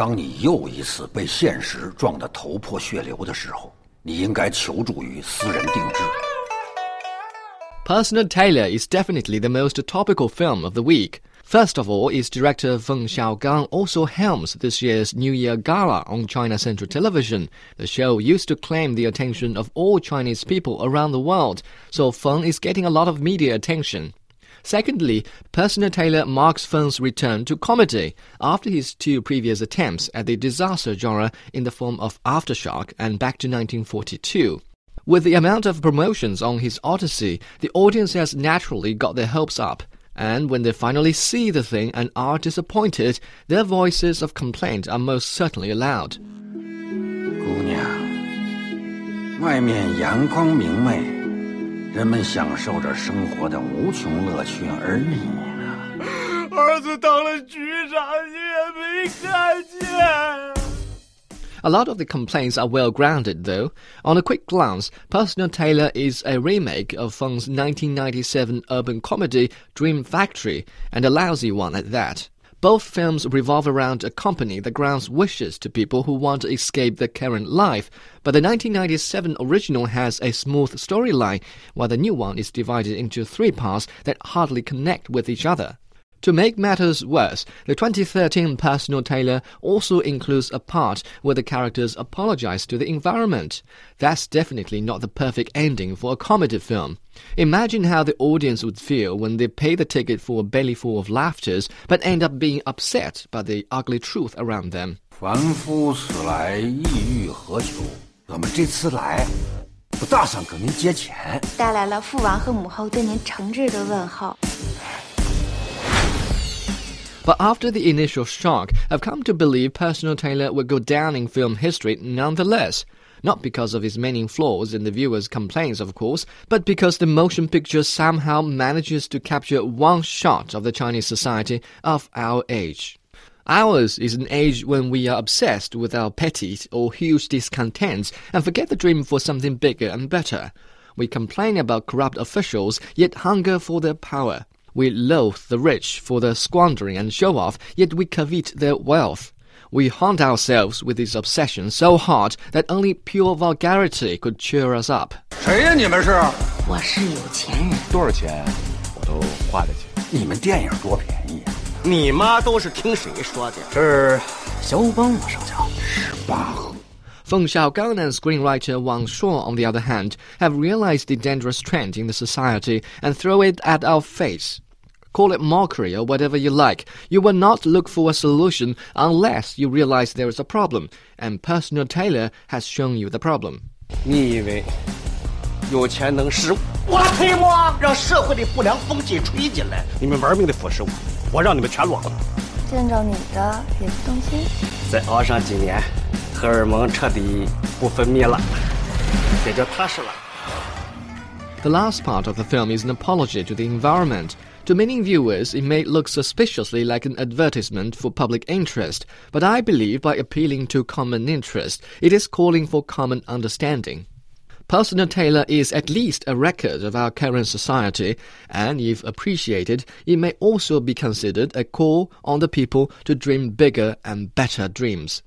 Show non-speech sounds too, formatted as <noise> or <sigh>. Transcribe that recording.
当你又一次被现实撞得头破血流的时候，你应该求助于私人定制。Personal Tailor is definitely the most topical film of the week. First of all, its director Feng Xiaogang also helms this year's New Year Gala on China Central Television. The show used to claim the attention of all Chinese people around the world, so Feng is getting a lot of media attention. Secondly, Personal Tailor marks Feng's return to comedy after his two previous attempts at the disaster genre in the form of Aftershock and Back to 1942. With the amount of promotions on his Odyssey, the audience has naturally got their hopes up. And when they finally see the thing and are disappointed, their voices of complaint are most certainly loud. 姑娘，外面阳光明媚。人们享受着生活的无穷乐趣，而你呢？儿子当了局长，你也没看见。a <laughs> lot of the complaints are well grounded, though. On a quick glance, Personal Tailor is a remake of Feng's 1997 urban comedy Dream Factory, and a lousy one at that. Both films revolve around a company that grants wishes to people who want to escape their current life, but the 1997 original has a smooth storyline, while the new one is divided into three parts that hardly connect with each other. To make matters worse, the 2013 Personal Tailor also includes a part where the characters apologize to the environment. That's definitely not the perfect ending for a comedy film. Imagine how the audience would feel when they pay the ticket for a bellyful of laughter, but end up being upset by the ugly truth around them. 凡夫此来意欲何求？我们这次来，不打算跟您借钱，带来了父王和母后对您诚挚的问候。 but after the initial shock, I've come to believe Personal Tailor will go down in film history nonetheless. Not because of his many flaws and the viewer's complaints, of course, but because the motion picture somehow manages to capture one shot of the Chinese society of our age. Ours is an age when we are obsessed with our petty or huge discontents and forget the dream for something bigger and better. We complain about corrupt officials, yet hunger for their power. We loathe the rich for their squandering and show off, yet we covet their wealth. We haunt ourselves with this obsession so hard that only pure vulgarity could cheer us up. 谁呀？你们是？我是有钱人。多少钱我都花得起。你们电影多便宜啊！你妈都是听谁说的？是小五帮我上架。十八盒。 Feng Xiaogang and screenwriter Wang Shuo, on the other hand, have realized the dangerous trend in the society and throw it at our face. Call it mockery or whatever you like. You will not look for a solution unless you realize there is a problem, and Personal Tailor has shown you the problem. 你以为有钱能使我推吗？让社会的不良风气吹进来，你们玩命的腐蚀我，我让你们全落了。 见着你的也不动心。再熬上几年。荷尔蒙彻底不分泌了，也就踏实了。The last part of the film is an apology to the environment. To many viewers, it may look suspiciously like an advertisement for public interest, but I believe by appealing to common interest, it is calling for common understanding. Personal Tailor is at least a record of our current society, and if appreciated, it may also be considered a call on the people to dream bigger and better dreams.